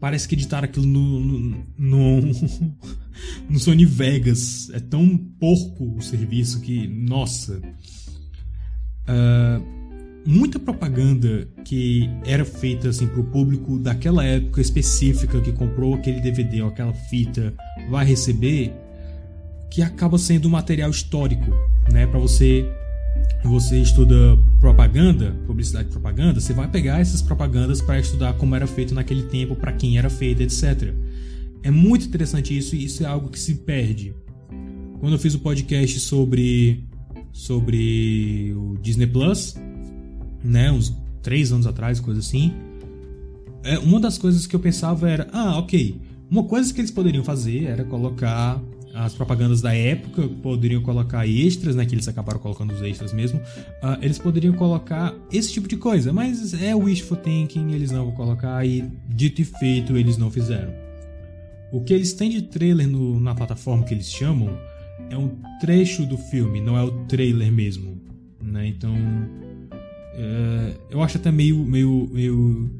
Parece que editaram aquilo no, no, no, (laughs) no Sony Vegas. É tão porco o serviço que. Nossa. Uh, muita propaganda que era feita assim pro público daquela época específica que comprou aquele DVD ou aquela fita vai receber que acaba sendo material histórico, né? Para você você estuda propaganda, publicidade e propaganda, você vai pegar essas propagandas para estudar como era feito naquele tempo, para quem era feito, etc. É muito interessante isso e isso é algo que se perde. Quando eu fiz o podcast sobre sobre o Disney Plus, né, uns três anos atrás, coisa assim, é, uma das coisas que eu pensava era, ah, ok, uma coisa que eles poderiam fazer era colocar as propagandas da época poderiam colocar extras, né? Que eles acabaram colocando os extras mesmo. Uh, eles poderiam colocar esse tipo de coisa, mas é wishful thinking, eles não vão colocar e dito e feito eles não fizeram. O que eles têm de trailer no, na plataforma que eles chamam é um trecho do filme, não é o trailer mesmo, né? Então é, eu acho até meio meio meio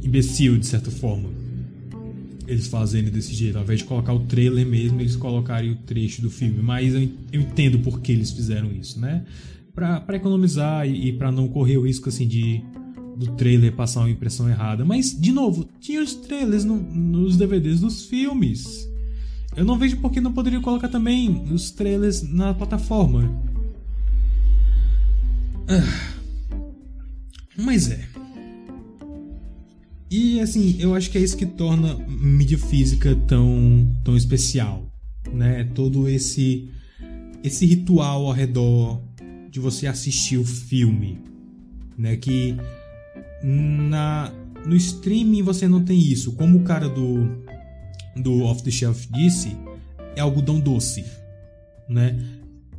imbecil de certa forma eles fazendo desse jeito. Ao invés de colocar o trailer mesmo, eles colocarem o trecho do filme. Mas eu, entendo por que eles fizeram isso, né? Pra economizar e, e para não correr o risco assim de do trailer passar uma impressão errada. Mas, de novo, tinha os trailers no, nos DVDs dos filmes. Eu não vejo por que não poderia colocar também os trailers na plataforma. Ah. Mas é. E assim, eu acho que é isso que torna mídia física tão, tão especial, né? Todo esse esse ritual ao redor de você assistir o filme, né? Que na no streaming você não tem isso. Como o cara do do Off the Shelf disse, é algodão doce, né?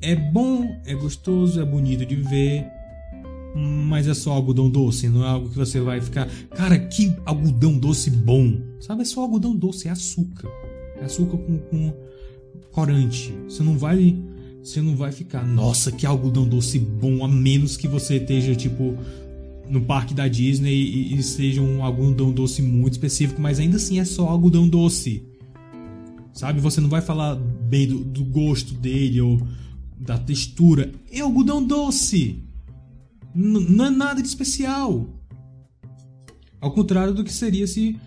É bom, é gostoso, é bonito de ver, mas é só algodão doce, não é algo que você vai ficar, cara, que algodão doce bom. Sabe, é só algodão doce, é açúcar. É açúcar com, com corante. Você não vai você não vai ficar, nossa, que algodão doce bom, a menos que você esteja tipo no parque da Disney e, e seja um algodão doce muito específico, mas ainda assim é só algodão doce. Sabe, você não vai falar bem do, do gosto dele ou da textura. É algodão doce não é nada de especial. Ao contrário do que seria se,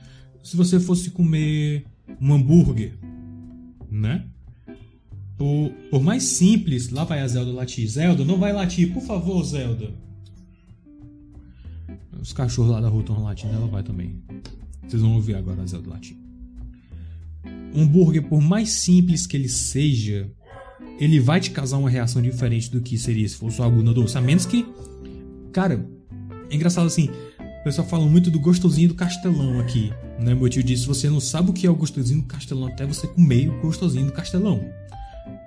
se você fosse comer um hambúrguer, né? Por, por mais simples, lá vai a Zelda latir. Zelda, não vai latir, por favor, Zelda. Os cachorros lá da rua estão latindo, ela vai também. Vocês vão ouvir agora a Zelda latir. Um hambúrguer, por mais simples que ele seja, ele vai te causar uma reação diferente do que seria se fosse algo doce. A menos que Cara, é engraçado assim. O pessoal fala muito do gostosinho do castelão aqui. Né? Meu tio disse: você não sabe o que é o gostosinho do castelão até você comer o gostosinho do castelão.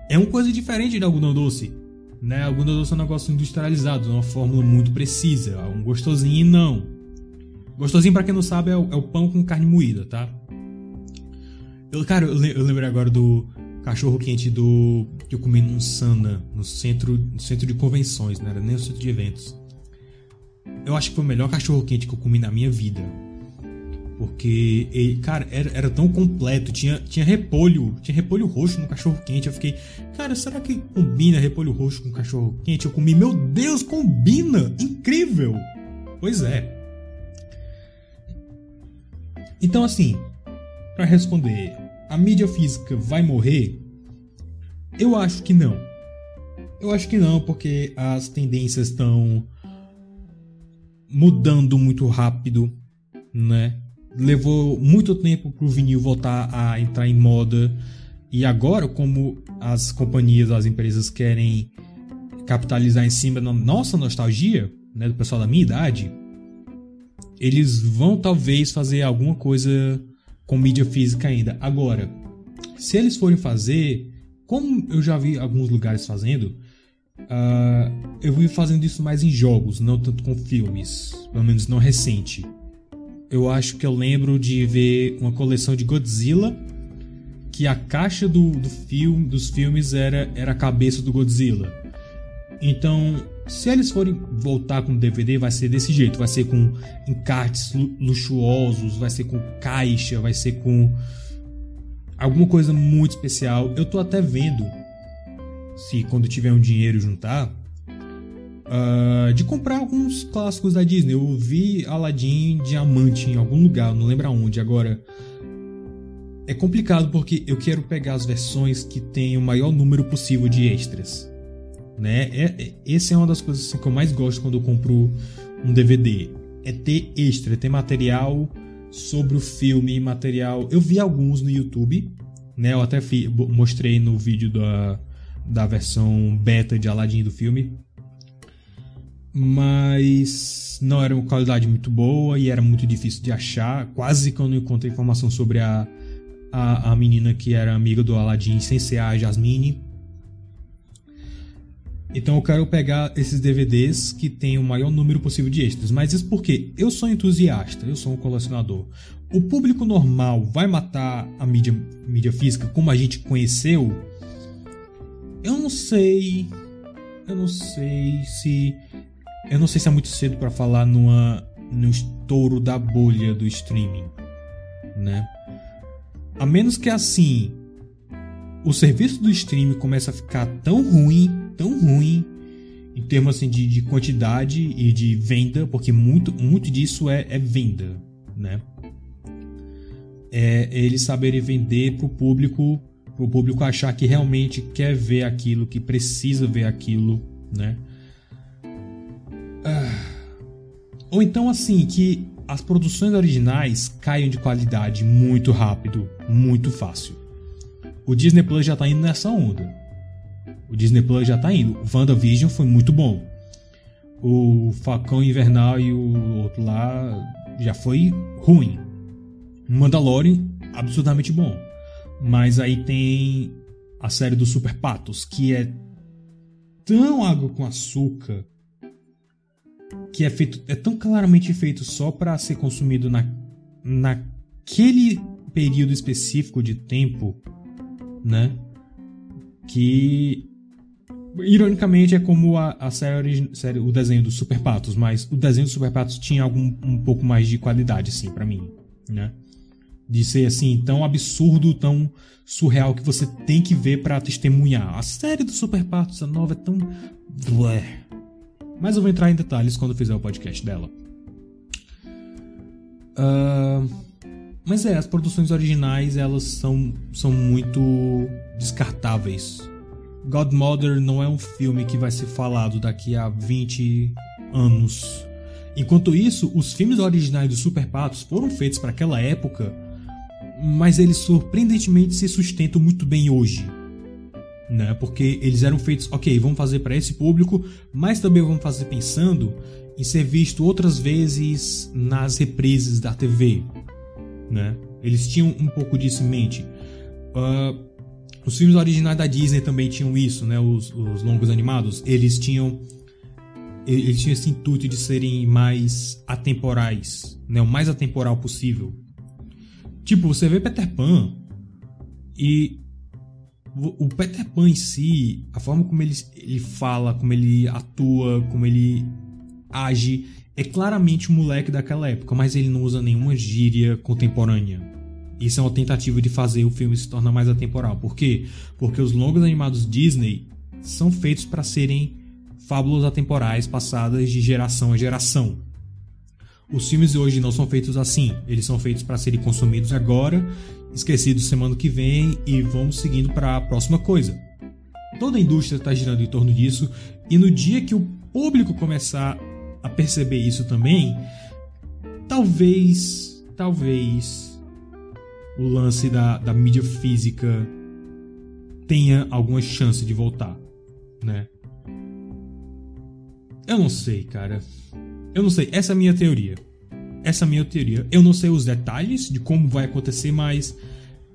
É uma coisa diferente de algodão doce. Né? Algodão doce é um negócio industrializado, é uma fórmula muito precisa. Um gostosinho não. Gostosinho, para quem não sabe, é o, é o, pão com carne moída, tá? Eu, cara, eu, eu lembrei agora do cachorro quente do que eu comi num Sana, no centro, no centro de convenções, não era nem o centro de eventos. Eu acho que foi o melhor cachorro quente que eu comi na minha vida. Porque, ele, cara, era, era tão completo. Tinha, tinha repolho. Tinha repolho roxo no cachorro quente. Eu fiquei, cara, será que combina repolho roxo com cachorro quente? Eu comi, meu Deus, combina! Incrível! Pois é. Então, assim, para responder, a mídia física vai morrer? Eu acho que não. Eu acho que não, porque as tendências estão mudando muito rápido, né? Levou muito tempo para o vinil voltar a entrar em moda e agora, como as companhias, as empresas querem capitalizar em cima da nossa nostalgia, né, do pessoal da minha idade, eles vão talvez fazer alguma coisa com mídia física ainda. Agora, se eles forem fazer, como eu já vi alguns lugares fazendo, Uh, eu vi fazendo isso mais em jogos, não tanto com filmes, pelo menos não recente. Eu acho que eu lembro de ver uma coleção de Godzilla que a caixa do, do filme, dos filmes era, era a cabeça do Godzilla. Então, se eles forem voltar com DVD, vai ser desse jeito: vai ser com encartes luxuosos, vai ser com caixa, vai ser com alguma coisa muito especial. Eu tô até vendo se quando tiver um dinheiro juntar, uh, de comprar alguns clássicos da Disney. Eu vi Aladdin Diamante em algum lugar, não lembro aonde. Agora, é complicado porque eu quero pegar as versões que tem o maior número possível de extras. Né? É, é, essa é uma das coisas assim, que eu mais gosto quando eu compro um DVD. É ter extra, é ter material sobre o filme, material. Eu vi alguns no YouTube, né? Eu até fi, mostrei no vídeo da, da versão beta de Aladdin do filme. Mas não era uma qualidade muito boa e era muito difícil de achar. Quase que eu não encontrei informação sobre a, a, a menina que era amiga do Aladdin sem ser a Jasmine. Então eu quero pegar esses DVDs que tem o maior número possível de extras. Mas isso porque eu sou entusiasta, eu sou um colecionador. O público normal vai matar a mídia, mídia física como a gente conheceu eu não sei. Eu não sei se. Eu não sei se é muito cedo para falar numa, no estouro da bolha do streaming, né? A menos que assim o serviço do streaming comece a ficar tão ruim, tão ruim em termos assim de, de quantidade e de venda, porque muito, muito disso é, é venda, né? É, eles saberem vender para o público o público achar que realmente quer ver aquilo, que precisa ver aquilo, né? Ah. Ou então assim, que as produções originais caiam de qualidade muito rápido, muito fácil. O Disney Plus já tá indo nessa onda. O Disney Plus já tá indo. O WandaVision foi muito bom. O Facão Invernal e o outro lá já foi ruim. Mandalorian, absurdamente bom. Mas aí tem a série dos Super Patos, que é tão água com açúcar que é feito é tão claramente feito só para ser consumido na, naquele período específico de tempo, né? Que ironicamente é como a, a série, série, o desenho dos Super Patos, mas o desenho dos Super Patos tinha algum um pouco mais de qualidade assim para mim, né? De ser assim tão absurdo, tão surreal que você tem que ver para testemunhar. A série dos Super Patos, a nova é tão mas eu vou entrar em detalhes quando fizer o podcast dela. Uh, mas é, as produções originais elas são, são muito descartáveis. Godmother não é um filme que vai ser falado daqui a 20 anos. Enquanto isso, os filmes originais dos Super Patos foram feitos para aquela época, mas eles surpreendentemente se sustentam muito bem hoje né? Porque eles eram feitos, ok, vamos fazer para esse público, mas também vamos fazer pensando em ser visto outras vezes nas reprises da TV, né? Eles tinham um pouco disso em mente. Uh, os filmes originais da Disney também tinham isso, né? Os, os longos animados, eles tinham eles tinham esse intuito de serem mais atemporais, né? O mais atemporal possível. Tipo, você vê Peter Pan e o Peter Pan em si, a forma como ele, ele fala, como ele atua, como ele age, é claramente um moleque daquela época, mas ele não usa nenhuma gíria contemporânea. Isso é uma tentativa de fazer o filme se tornar mais atemporal. Por quê? Porque os longos animados Disney são feitos para serem fábulas atemporais passadas de geração a geração. Os filmes de hoje não são feitos assim, eles são feitos para serem consumidos agora esquecido semana que vem e vamos seguindo para a próxima coisa. Toda a indústria está girando em torno disso e no dia que o público começar a perceber isso também, talvez, talvez o lance da, da mídia física tenha alguma chance de voltar, né? Eu não sei, cara. Eu não sei. Essa é a minha teoria. Essa é a minha teoria. Eu não sei os detalhes de como vai acontecer, mas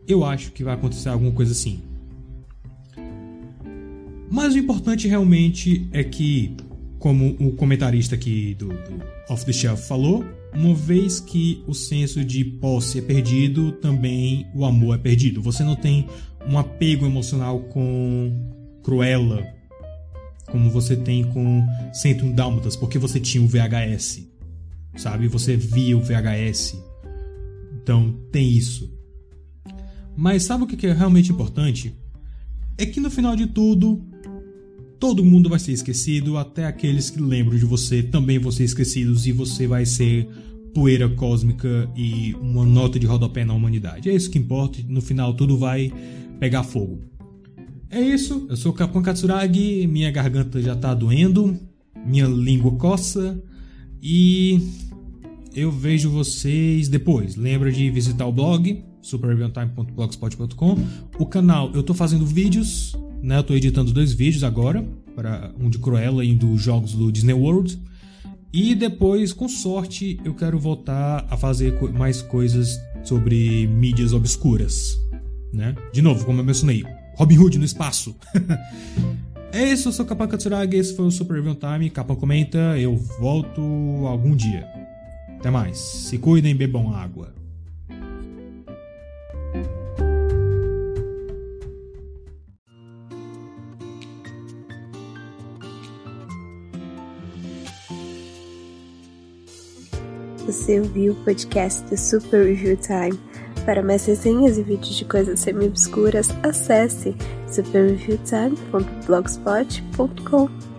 eu acho que vai acontecer alguma coisa assim. Mas o importante realmente é que, como o comentarista aqui do, do Off the Shelf falou, uma vez que o senso de posse é perdido, também o amor é perdido. Você não tem um apego emocional com Cruella, como você tem com 101 Dálmatas, porque você tinha o VHS sabe? Você via o VHS. Então tem isso. Mas sabe o que é realmente importante? É que no final de tudo, todo mundo vai ser esquecido, até aqueles que lembram de você também vão ser esquecidos e você vai ser poeira cósmica e uma nota de rodopé na humanidade. É isso que importa, no final tudo vai pegar fogo. É isso, eu sou Capão Katsuragi, minha garganta já tá doendo, minha língua coça, e eu vejo vocês depois. Lembra de visitar o blog superreviewtime.blogspot.com. O canal, eu tô fazendo vídeos, né? Eu tô editando dois vídeos agora, para um de Cruella e um dos jogos do Disney World. E depois, com sorte, eu quero voltar a fazer mais coisas sobre mídias obscuras, né? De novo, como eu mencionei, Robin Hood no espaço. (laughs) É isso, eu sou Kappa Katsuragi, esse foi o Super Review Time. Kappa comenta, eu volto algum dia. Até mais, se cuidem, bebam água. Você ouviu o podcast do Super Review Time. Para mais resenhas e vídeos de coisas semi-obscuras, acesse superreviewtime.blogspot.com.